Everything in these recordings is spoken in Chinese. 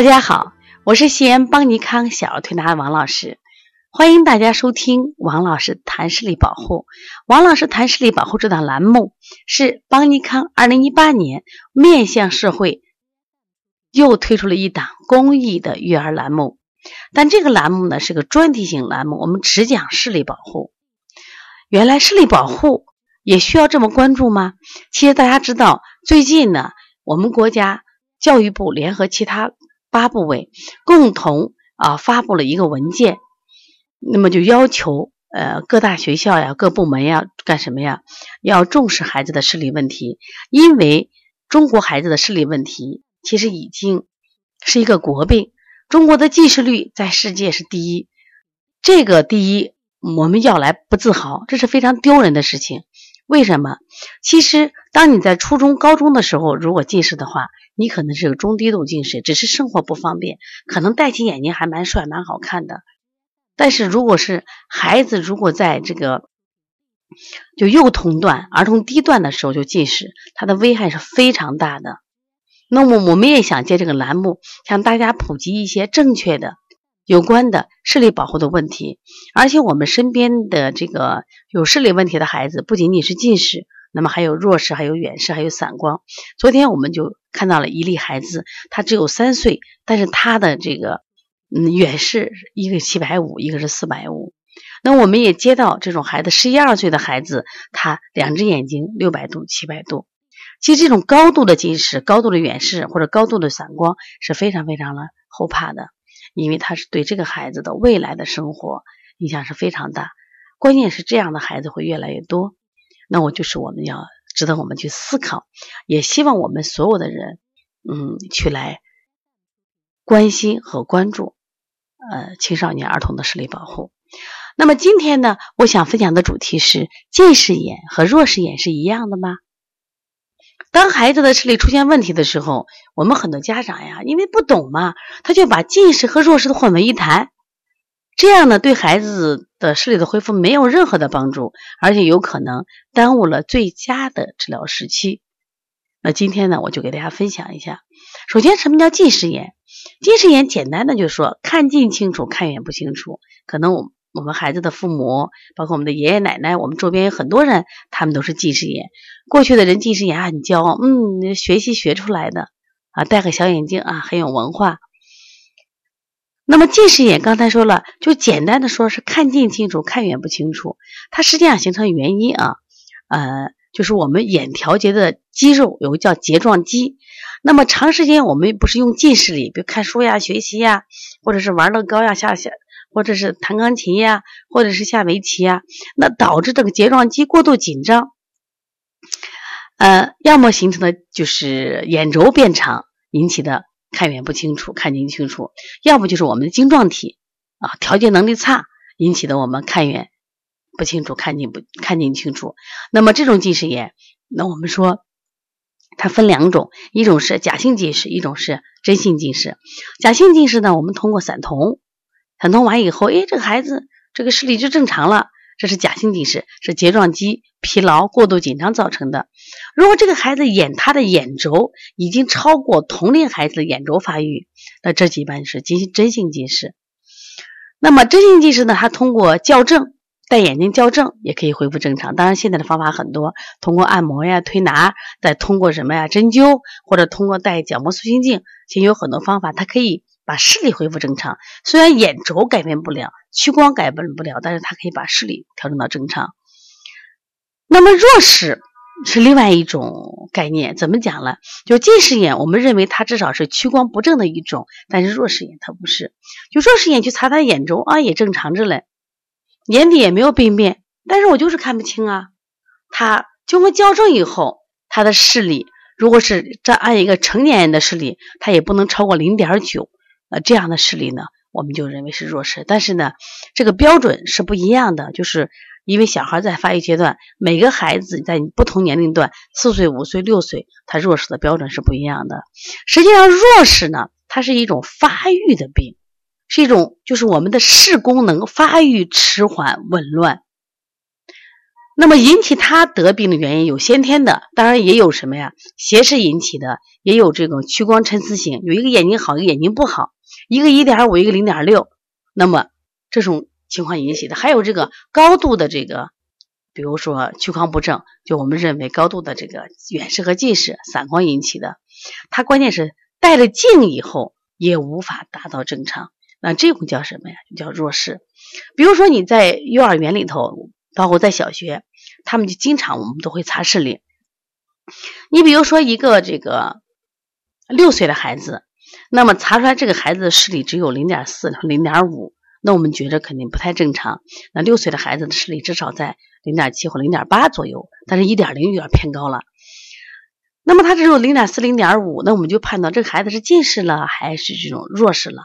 大家好，我是西安邦尼康小儿推拿王老师，欢迎大家收听王老师谈视力保护。王老师谈视力保护这档栏目是邦尼康二零一八年面向社会又推出了一档公益的育儿栏目，但这个栏目呢是个专题性栏目，我们只讲视力保护。原来视力保护也需要这么关注吗？其实大家知道，最近呢，我们国家教育部联合其他八部委共同啊发布了一个文件，那么就要求呃各大学校呀、各部门呀干什么呀？要重视孩子的视力问题，因为中国孩子的视力问题其实已经是一个国病。中国的近视率在世界是第一，这个第一我们要来不自豪，这是非常丢人的事情。为什么？其实当你在初中、高中的时候，如果近视的话，你可能是个中低度近视，只是生活不方便，可能戴起眼镜还蛮帅、蛮好看的。但是如果是孩子，如果在这个就幼童段、儿童低段的时候就近视，它的危害是非常大的。那么我们也想借这个栏目向大家普及一些正确的有关的视力保护的问题，而且我们身边的这个有视力问题的孩子，不仅仅是近视。那么还有弱视，还有远视，还有散光。昨天我们就看到了一例孩子，他只有三岁，但是他的这个嗯远视一个七百五，一个是四百五。那我们也接到这种孩子，十一二岁的孩子，他两只眼睛六百度、七百度。其实这种高度的近视、高度的远视或者高度的散光是非常非常的后怕的，因为他是对这个孩子的未来的生活影响是非常大。关键是这样的孩子会越来越多。那我就是我们要值得我们去思考，也希望我们所有的人，嗯，去来关心和关注，呃，青少年儿童的视力保护。那么今天呢，我想分享的主题是：近视眼和弱视眼是一样的吗？当孩子的视力出现问题的时候，我们很多家长呀，因为不懂嘛，他就把近视和弱视的混为一谈。这样呢，对孩子的视力的恢复没有任何的帮助，而且有可能耽误了最佳的治疗时期。那今天呢，我就给大家分享一下。首先，什么叫近视眼？近视眼简单的就说，看近清楚，看远不清楚。可能我我们孩子的父母，包括我们的爷爷奶奶，我们周边有很多人，他们都是近视眼。过去的人近视眼很骄傲，嗯，学习学出来的啊，戴个小眼镜啊，很有文化。那么近视眼刚才说了，就简单的说是看近清楚，看远不清楚。它实际上形成原因啊，呃，就是我们眼调节的肌肉有个叫睫状肌。那么长时间我们不是用近视力，比如看书呀、学习呀，或者是玩乐高呀、下下，或者是弹钢琴呀，或者是下围棋呀，那导致这个睫状肌过度紧张，呃，要么形成的就是眼轴变长引起的。看远不清楚，看近清楚，要不就是我们的晶状体啊调节能力差引起的，我们看远不清楚，看近不看近清楚。那么这种近视眼，那我们说它分两种，一种是假性近视，一种是真性近视。假性近视呢，我们通过散瞳，散瞳完以后，哎，这个孩子这个视力就正常了。这是假性近视，是睫状肌疲劳过度紧张造成的。如果这个孩子眼他的眼轴已经超过同龄孩子的眼轴发育，那这一般是真真性近视。那么真性近视呢？它通过校正戴眼镜校正也可以恢复正常。当然现在的方法很多，通过按摩呀、推拿，再通过什么呀针灸，或者通过戴角膜塑形镜，其实有很多方法，它可以。把视力恢复正常，虽然眼轴改变不了，屈光改变不了，但是它可以把视力调整到正常。那么弱视是另外一种概念，怎么讲呢？就近视眼，我们认为它至少是屈光不正的一种，但是弱视眼它不是。就弱视眼去查他眼轴啊，也正常着嘞，眼底也没有病变，但是我就是看不清啊。它经过矫正以后，他的视力如果是这按一个成年人的视力，他也不能超过零点九。呃，这样的视力呢，我们就认为是弱视。但是呢，这个标准是不一样的，就是因为小孩在发育阶段，每个孩子在不同年龄段，四岁、五岁、六岁，他弱视的标准是不一样的。实际上，弱视呢，它是一种发育的病，是一种就是我们的视功能发育迟缓紊乱。那么引起他得病的原因有先天的，当然也有什么呀？斜视引起的，也有这种屈光参差型，有一个眼睛好，一个眼睛不好，一个一点五，一个零点六，那么这种情况引起的，还有这个高度的这个，比如说屈光不正，就我们认为高度的这个远视和近视、散光引起的，它关键是戴了镜以后也无法达到正常，那这种叫什么呀？叫弱视。比如说你在幼儿园里头，包括在小学。他们就经常，我们都会查视力。你比如说一个这个六岁的孩子，那么查出来这个孩子的视力只有零点四、零点五，那我们觉得肯定不太正常。那六岁的孩子的视力至少在零点七或零点八左右，但是一点零有点偏高了。那么他只有零点四、零点五，那我们就判断这个孩子是近视了还是这种弱视了。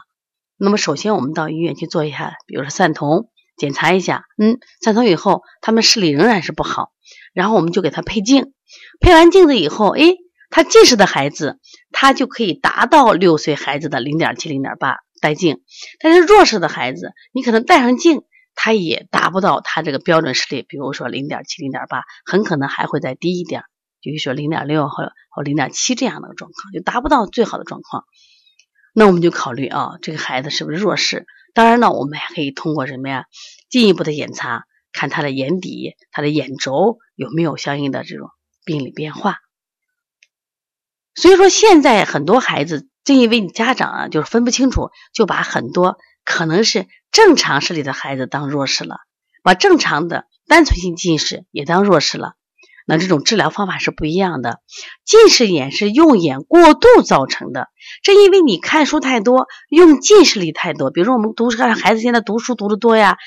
那么首先我们到医院去做一下，比如说散瞳。检查一下，嗯，散瞳以后，他们视力仍然是不好，然后我们就给他配镜，配完镜子以后，哎，他近视的孩子，他就可以达到六岁孩子的零点七、零点八带镜，但是弱视的孩子，你可能戴上镜，他也达不到他这个标准视力，比如说零点七、零点八，很可能还会再低一点，比如说零点六或或零点七这样的状况，就达不到最好的状况。那我们就考虑啊，这个孩子是不是弱视？当然呢，我们还可以通过什么呀？进一步的检查，看他的眼底、他的眼轴有没有相应的这种病理变化。所以说，现在很多孩子正因为你家长啊，就是分不清楚，就把很多可能是正常视力的孩子当弱视了，把正常的单纯性近视也当弱视了。那这种治疗方法是不一样的。近视眼是用眼过度造成的，正因为你看书太多，用近视力太多。比如说我们读书，孩子现在读书读的多呀，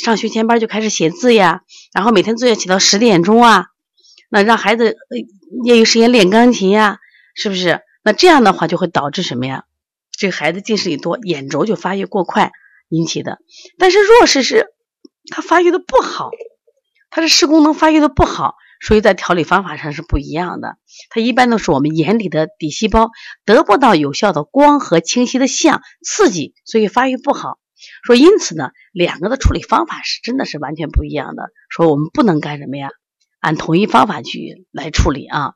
上学前班就开始写字呀，然后每天作业写到十点钟啊，那让孩子业余时间练钢琴呀，是不是？那这样的话就会导致什么呀？这个孩子近视力多，眼轴就发育过快引起的。但是弱视是他发育的不好，他的视功能发育的不好。所以在调理方法上是不一样的，它一般都是我们眼里的底细胞得不到有效的光和清晰的相刺激，所以发育不好。说因此呢，两个的处理方法是真的是完全不一样的。说我们不能干什么呀？按统一方法去来处理啊。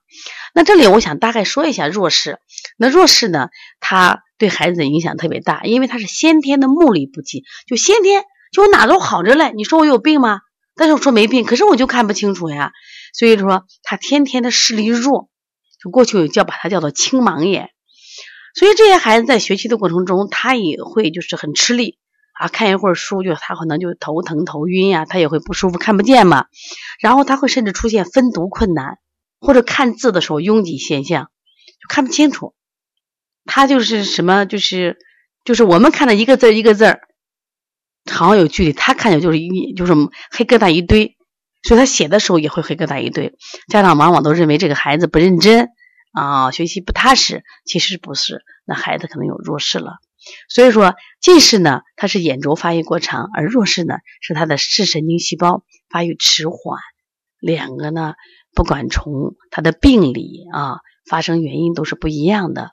那这里我想大概说一下弱视。那弱视呢，它对孩子的影响特别大，因为它是先天的目力不济，就先天就我哪都好着嘞。你说我有病吗？但是我说没病，可是我就看不清楚呀。所以说他天天的视力弱，就过去叫把他叫做青盲眼。所以这些孩子在学习的过程中，他也会就是很吃力啊，看一会儿书就他可能就头疼头晕呀，他也会不舒服，看不见嘛。然后他会甚至出现分读困难，或者看字的时候拥挤现象，看不清楚。他就是什么，就是就是我们看的一个字一个字儿，好像有距离，他看见就是一就是黑疙瘩一堆。所以他写的时候也会黑疙瘩一堆，家长往往都认为这个孩子不认真啊，学习不踏实，其实不是，那孩子可能有弱视了。所以说近视呢，它是眼轴发育过长，而弱视呢是它的视神经细胞发育迟缓。两个呢，不管从它的病理啊发生原因都是不一样的。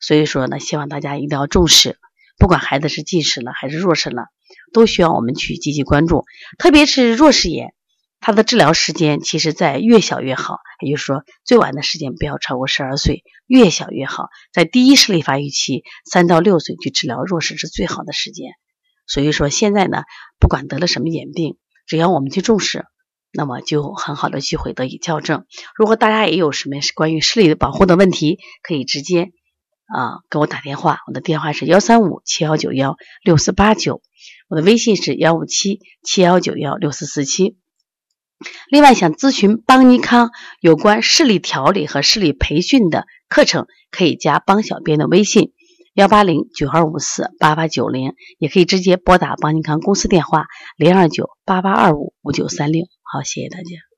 所以说呢，希望大家一定要重视，不管孩子是近视了还是弱视了，都需要我们去积极关注，特别是弱视眼。它的治疗时间其实在越小越好，也就是说最晚的时间不要超过十二岁，越小越好。在第一视力发育期，三到六岁去治疗弱视是最好的时间。所以说现在呢，不管得了什么眼病，只要我们去重视，那么就很好的机会得以校正。如果大家也有什么关于视力的保护的问题，可以直接啊给我打电话，我的电话是幺三五七幺九幺六四八九，我的微信是幺五七七幺九幺六四四七。另外，想咨询邦尼康有关视力调理和视力培训的课程，可以加邦小编的微信：幺八零九二五四八八九零，也可以直接拨打邦尼康公司电话：零二九八八二五五九三六。好，谢谢大家。